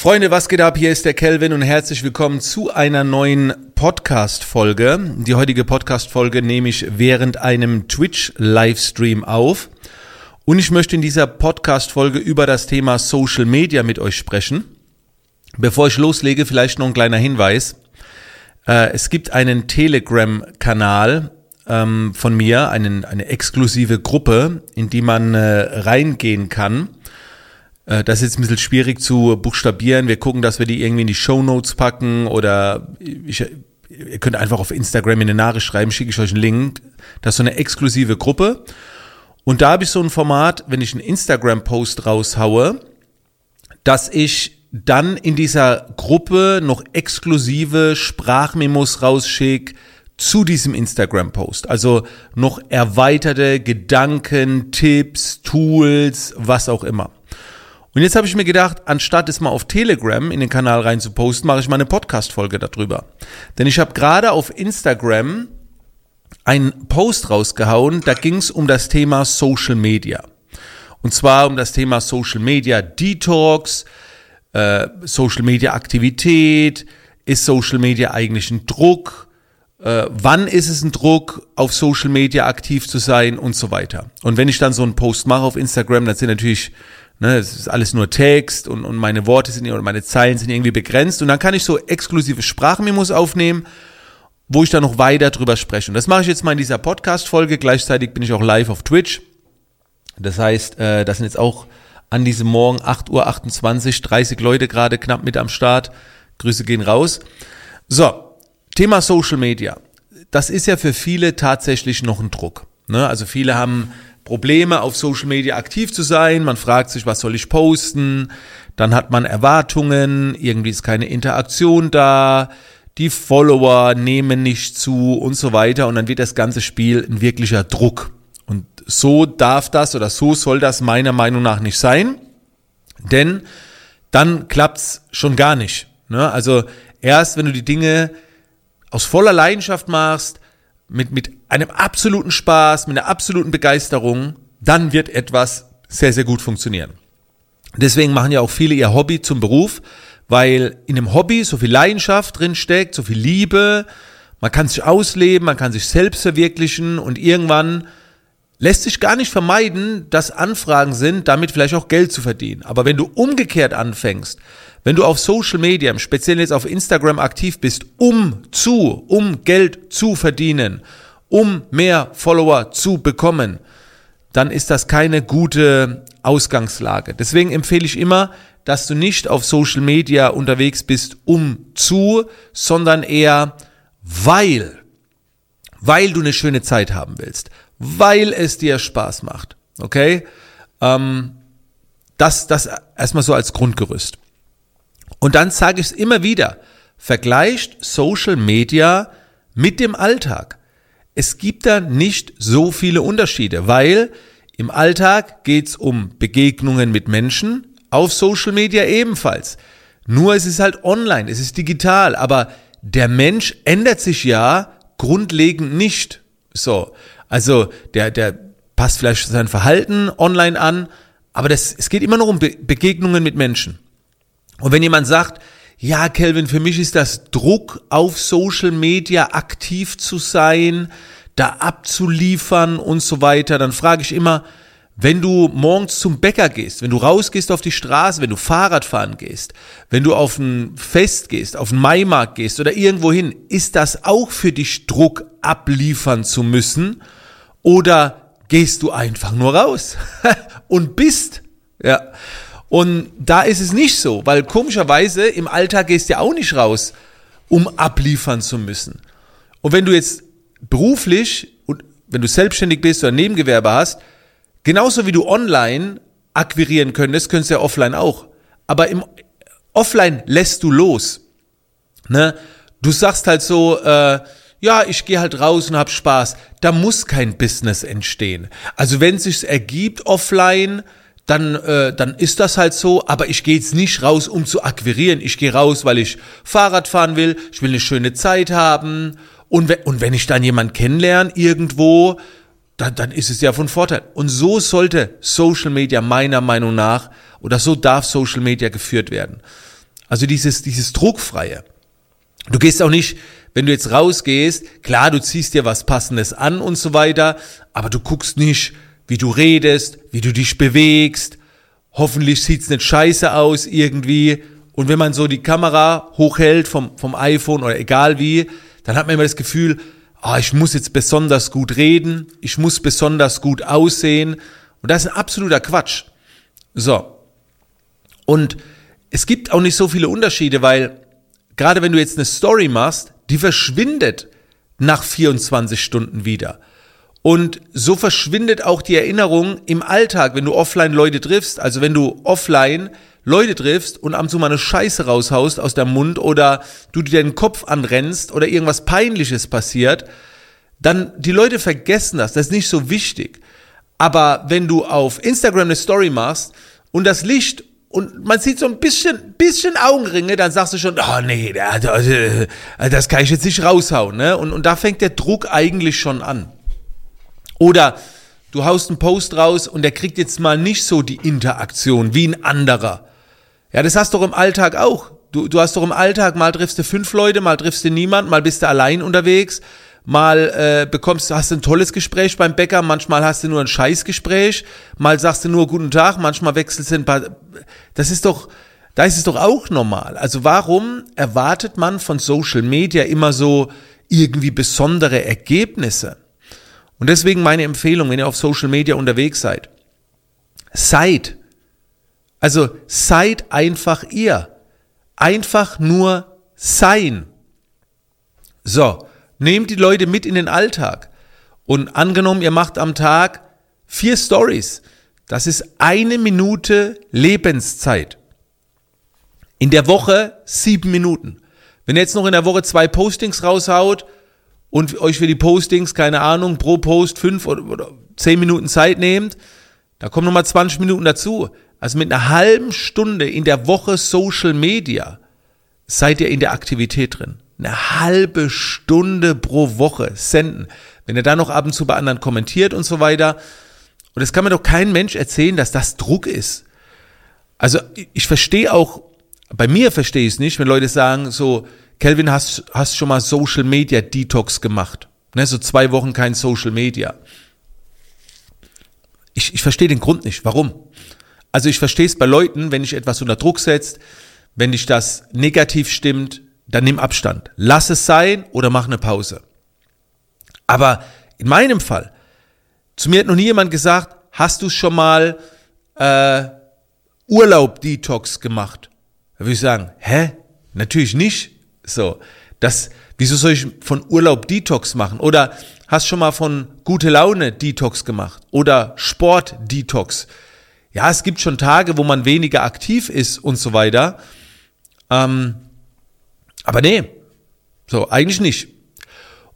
Freunde, was geht ab? Hier ist der Kelvin und herzlich willkommen zu einer neuen Podcast-Folge. Die heutige Podcast-Folge nehme ich während einem Twitch-Livestream auf. Und ich möchte in dieser Podcast-Folge über das Thema Social Media mit euch sprechen. Bevor ich loslege, vielleicht noch ein kleiner Hinweis. Äh, es gibt einen Telegram-Kanal ähm, von mir, einen, eine exklusive Gruppe, in die man äh, reingehen kann. Äh, das ist jetzt ein bisschen schwierig zu buchstabieren. Wir gucken, dass wir die irgendwie in die Show Notes packen oder ich, ihr könnt einfach auf Instagram in eine Nachricht schreiben, schicke ich euch einen Link. Das ist so eine exklusive Gruppe. Und da habe ich so ein Format, wenn ich einen Instagram-Post raushaue, dass ich dann in dieser Gruppe noch exklusive Sprachmemos rausschicke zu diesem Instagram-Post. Also noch erweiterte Gedanken, Tipps, Tools, was auch immer. Und jetzt habe ich mir gedacht, anstatt es mal auf Telegram in den Kanal rein zu posten, mache ich mal eine Podcast-Folge darüber. Denn ich habe gerade auf Instagram einen Post rausgehauen, da ging es um das Thema Social Media. Und zwar um das Thema Social Media Detox, äh, Social Media Aktivität, ist Social Media eigentlich ein Druck, äh, wann ist es ein Druck, auf Social Media aktiv zu sein und so weiter. Und wenn ich dann so einen Post mache auf Instagram, dann sind natürlich Ne, es ist alles nur Text und, und meine Worte sind oder meine Zeilen sind irgendwie begrenzt und dann kann ich so exklusive Sprachmemos aufnehmen, wo ich dann noch weiter drüber spreche. Und das mache ich jetzt mal in dieser Podcast-Folge. Gleichzeitig bin ich auch live auf Twitch. Das heißt, äh, das sind jetzt auch an diesem Morgen 8.28 Uhr, 30 Leute gerade knapp mit am Start. Grüße gehen raus. So, Thema Social Media. Das ist ja für viele tatsächlich noch ein Druck. Ne? Also viele haben Probleme, auf Social Media aktiv zu sein. Man fragt sich, was soll ich posten? Dann hat man Erwartungen, irgendwie ist keine Interaktion da, die Follower nehmen nicht zu und so weiter. Und dann wird das ganze Spiel ein wirklicher Druck. Und so darf das oder so soll das meiner Meinung nach nicht sein. Denn dann klappt's schon gar nicht. Ne? Also erst wenn du die Dinge aus voller Leidenschaft machst, mit, mit einem absoluten Spaß, mit einer absoluten Begeisterung, dann wird etwas sehr, sehr gut funktionieren. Deswegen machen ja auch viele ihr Hobby zum Beruf, weil in dem Hobby so viel Leidenschaft drin steckt, so viel Liebe, man kann sich ausleben, man kann sich selbst verwirklichen und irgendwann lässt sich gar nicht vermeiden, dass Anfragen sind, damit vielleicht auch Geld zu verdienen. Aber wenn du umgekehrt anfängst, wenn du auf Social Media, speziell jetzt auf Instagram aktiv bist, um zu, um Geld zu verdienen, um mehr Follower zu bekommen, dann ist das keine gute Ausgangslage. Deswegen empfehle ich immer, dass du nicht auf Social Media unterwegs bist, um zu, sondern eher weil, weil du eine schöne Zeit haben willst, weil es dir Spaß macht. Okay? Ähm, das, das erstmal so als Grundgerüst. Und dann sage ich es immer wieder, vergleicht Social Media mit dem Alltag. Es gibt da nicht so viele Unterschiede, weil im Alltag geht es um Begegnungen mit Menschen, auf Social Media ebenfalls. Nur es ist halt online, es ist digital, aber der Mensch ändert sich ja grundlegend nicht. So, also der, der passt vielleicht sein Verhalten online an, aber das, es geht immer noch um Be Begegnungen mit Menschen. Und wenn jemand sagt, ja, Kelvin, für mich ist das Druck auf Social Media aktiv zu sein, da abzuliefern und so weiter, dann frage ich immer, wenn du morgens zum Bäcker gehst, wenn du rausgehst auf die Straße, wenn du Fahrrad fahren gehst, wenn du auf ein Fest gehst, auf einen Maimarkt gehst oder irgendwo hin, ist das auch für dich Druck abliefern zu müssen? Oder gehst du einfach nur raus und bist? Ja. Und da ist es nicht so, weil komischerweise im Alltag gehst du ja auch nicht raus, um abliefern zu müssen. Und wenn du jetzt beruflich und wenn du selbstständig bist oder Nebengewerbe hast, genauso wie du online akquirieren könntest, könntest du ja offline auch. Aber im Offline lässt du los. Ne? Du sagst halt so, äh, ja, ich gehe halt raus und hab Spaß. Da muss kein Business entstehen. Also wenn es sich ergibt offline, dann, äh, dann ist das halt so. Aber ich gehe jetzt nicht raus, um zu akquirieren. Ich gehe raus, weil ich Fahrrad fahren will. Ich will eine schöne Zeit haben. Und, wenn, und wenn ich dann jemand kennenlerne irgendwo, dann, dann ist es ja von Vorteil. Und so sollte Social Media meiner Meinung nach, oder so darf Social Media geführt werden. Also dieses, dieses Druckfreie. Du gehst auch nicht, wenn du jetzt rausgehst, klar, du ziehst dir was Passendes an und so weiter, aber du guckst nicht, wie du redest, wie du dich bewegst. Hoffentlich sieht's nicht scheiße aus irgendwie. Und wenn man so die Kamera hochhält vom, vom iPhone oder egal wie, dann hat man immer das Gefühl, ah, ich muss jetzt besonders gut reden, ich muss besonders gut aussehen. Und das ist ein absoluter Quatsch. So. Und es gibt auch nicht so viele Unterschiede, weil gerade wenn du jetzt eine Story machst, die verschwindet nach 24 Stunden wieder. Und so verschwindet auch die Erinnerung im Alltag, wenn du offline Leute triffst. Also wenn du offline Leute triffst und ab und zu mal eine Scheiße raushaust aus deinem Mund oder du dir den Kopf anrennst oder irgendwas Peinliches passiert, dann die Leute vergessen das. Das ist nicht so wichtig. Aber wenn du auf Instagram eine Story machst und das Licht und man sieht so ein bisschen, bisschen Augenringe, dann sagst du schon, oh nee, das kann ich jetzt nicht raushauen. Ne? Und, und da fängt der Druck eigentlich schon an. Oder du haust einen Post raus und der kriegt jetzt mal nicht so die Interaktion wie ein anderer. Ja, das hast du doch im Alltag auch. Du, du hast doch im Alltag, mal triffst du fünf Leute, mal triffst du niemand, mal bist du allein unterwegs, mal äh, bekommst, hast du ein tolles Gespräch beim Bäcker, manchmal hast du nur ein Scheißgespräch, mal sagst du nur guten Tag, manchmal wechselst du ein paar. Das ist doch, da ist es doch auch normal. Also warum erwartet man von Social Media immer so irgendwie besondere Ergebnisse? Und deswegen meine Empfehlung, wenn ihr auf Social Media unterwegs seid, seid, also seid einfach ihr. Einfach nur sein. So, Nehmt die Leute mit in den Alltag. Und angenommen, ihr macht am Tag vier Stories. Das ist eine Minute Lebenszeit. In der Woche sieben Minuten. Wenn ihr jetzt noch in der Woche zwei Postings raushaut und euch für die Postings, keine Ahnung, pro Post fünf oder, zehn Minuten Zeit nehmt, da kommen nochmal 20 Minuten dazu. Also mit einer halben Stunde in der Woche Social Media seid ihr in der Aktivität drin eine halbe Stunde pro Woche senden. Wenn er dann noch ab und zu bei anderen kommentiert und so weiter. Und das kann mir doch kein Mensch erzählen, dass das Druck ist. Also ich verstehe auch, bei mir verstehe ich es nicht, wenn Leute sagen, so, Kelvin, hast, hast schon mal Social Media Detox gemacht. Ne, so zwei Wochen kein Social Media. Ich, ich verstehe den Grund nicht. Warum? Also ich verstehe es bei Leuten, wenn dich etwas unter Druck setzt, wenn dich das negativ stimmt, dann nimm Abstand. Lass es sein oder mach eine Pause. Aber in meinem Fall, zu mir hat noch nie jemand gesagt, hast du schon mal äh, Urlaub-Detox gemacht? Da würde ich sagen, hä? Natürlich nicht. So, das, wieso soll ich von Urlaub Detox machen? Oder hast schon mal von gute Laune Detox gemacht? Oder Sport Detox? Ja, es gibt schon Tage, wo man weniger aktiv ist und so weiter. Ähm, aber nee, so eigentlich nicht.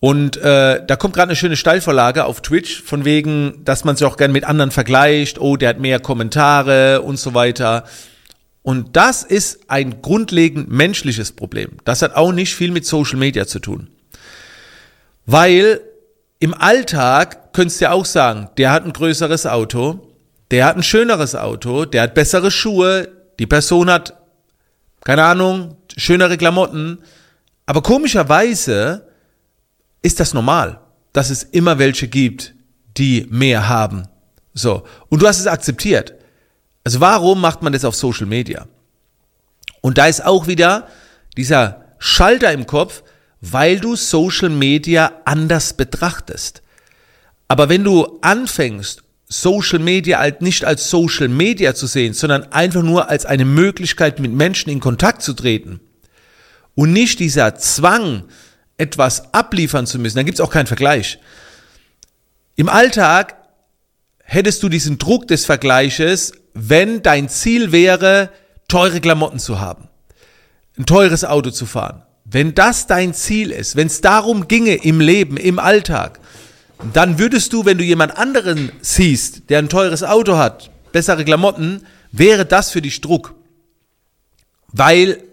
Und äh, da kommt gerade eine schöne Steilvorlage auf Twitch, von wegen, dass man sich auch gern mit anderen vergleicht, oh, der hat mehr Kommentare und so weiter. Und das ist ein grundlegend menschliches Problem. Das hat auch nicht viel mit Social Media zu tun. Weil im Alltag könntest du ja auch sagen, der hat ein größeres Auto, der hat ein schöneres Auto, der hat bessere Schuhe, die Person hat, keine Ahnung, schönere Klamotten. Aber komischerweise ist das normal, dass es immer welche gibt, die mehr haben. So. Und du hast es akzeptiert. Also warum macht man das auf Social Media? Und da ist auch wieder dieser Schalter im Kopf, weil du Social Media anders betrachtest. Aber wenn du anfängst, Social Media halt nicht als Social Media zu sehen, sondern einfach nur als eine Möglichkeit, mit Menschen in Kontakt zu treten, und nicht dieser Zwang, etwas abliefern zu müssen, dann gibt es auch keinen Vergleich. Im Alltag hättest du diesen Druck des Vergleiches, wenn dein Ziel wäre, teure Klamotten zu haben, ein teures Auto zu fahren. Wenn das dein Ziel ist, wenn es darum ginge im Leben, im Alltag, dann würdest du, wenn du jemand anderen siehst, der ein teures Auto hat, bessere Klamotten, wäre das für dich Druck. Weil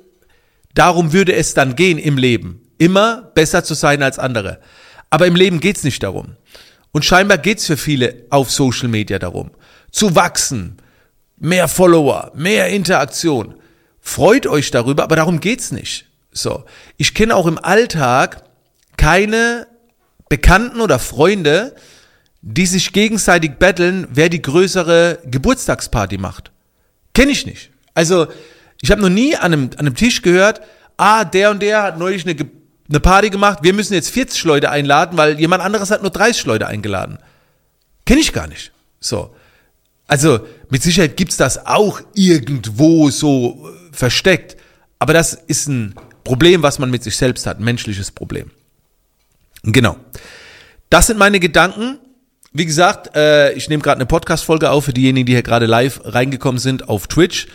Darum würde es dann gehen im Leben. Immer besser zu sein als andere. Aber im Leben geht's nicht darum. Und scheinbar geht's für viele auf Social Media darum. Zu wachsen, mehr Follower, mehr Interaktion. freut euch darüber, aber darum geht's nicht. So. Ich kenne auch im Alltag keine Bekannten oder Freunde, die sich gegenseitig betteln, wer die größere Geburtstagsparty macht. Kenne ich nicht. Also, ich habe noch nie an einem, an einem Tisch gehört, ah, der und der hat neulich eine, eine Party gemacht, wir müssen jetzt 40 Leute einladen, weil jemand anderes hat nur 30 Leute eingeladen. Kenne ich gar nicht. So. Also, mit Sicherheit gibt's das auch irgendwo so äh, versteckt. Aber das ist ein Problem, was man mit sich selbst hat, ein menschliches Problem. Genau. Das sind meine Gedanken. Wie gesagt, äh, ich nehme gerade eine Podcast-Folge auf für diejenigen, die hier gerade live reingekommen sind auf Twitch.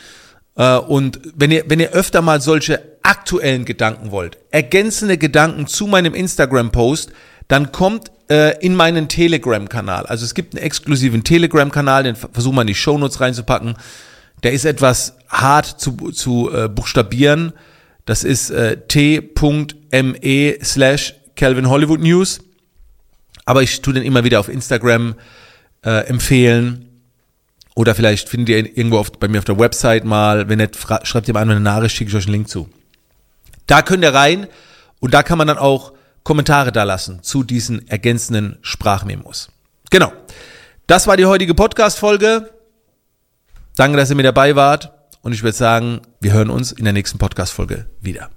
Äh, und wenn ihr, wenn ihr öfter mal solche aktuellen Gedanken wollt, ergänzende Gedanken zu meinem Instagram-Post, dann kommt äh, in meinen Telegram-Kanal. Also es gibt einen exklusiven Telegram-Kanal, den versuchen wir in die Shownotes reinzupacken. Der ist etwas hart zu, zu äh, buchstabieren. Das ist äh, t.me slash Calvin Hollywood News. Aber ich tue den immer wieder auf Instagram äh, empfehlen. Oder vielleicht findet ihr irgendwo auf, bei mir auf der Website mal. Wenn nicht, schreibt ihr mal eine Nachricht, schicke ich euch einen Link zu. Da könnt ihr rein und da kann man dann auch Kommentare da lassen zu diesen ergänzenden Sprachmemos. Genau. Das war die heutige Podcast-Folge. Danke, dass ihr mit dabei wart. Und ich würde sagen, wir hören uns in der nächsten Podcast-Folge wieder.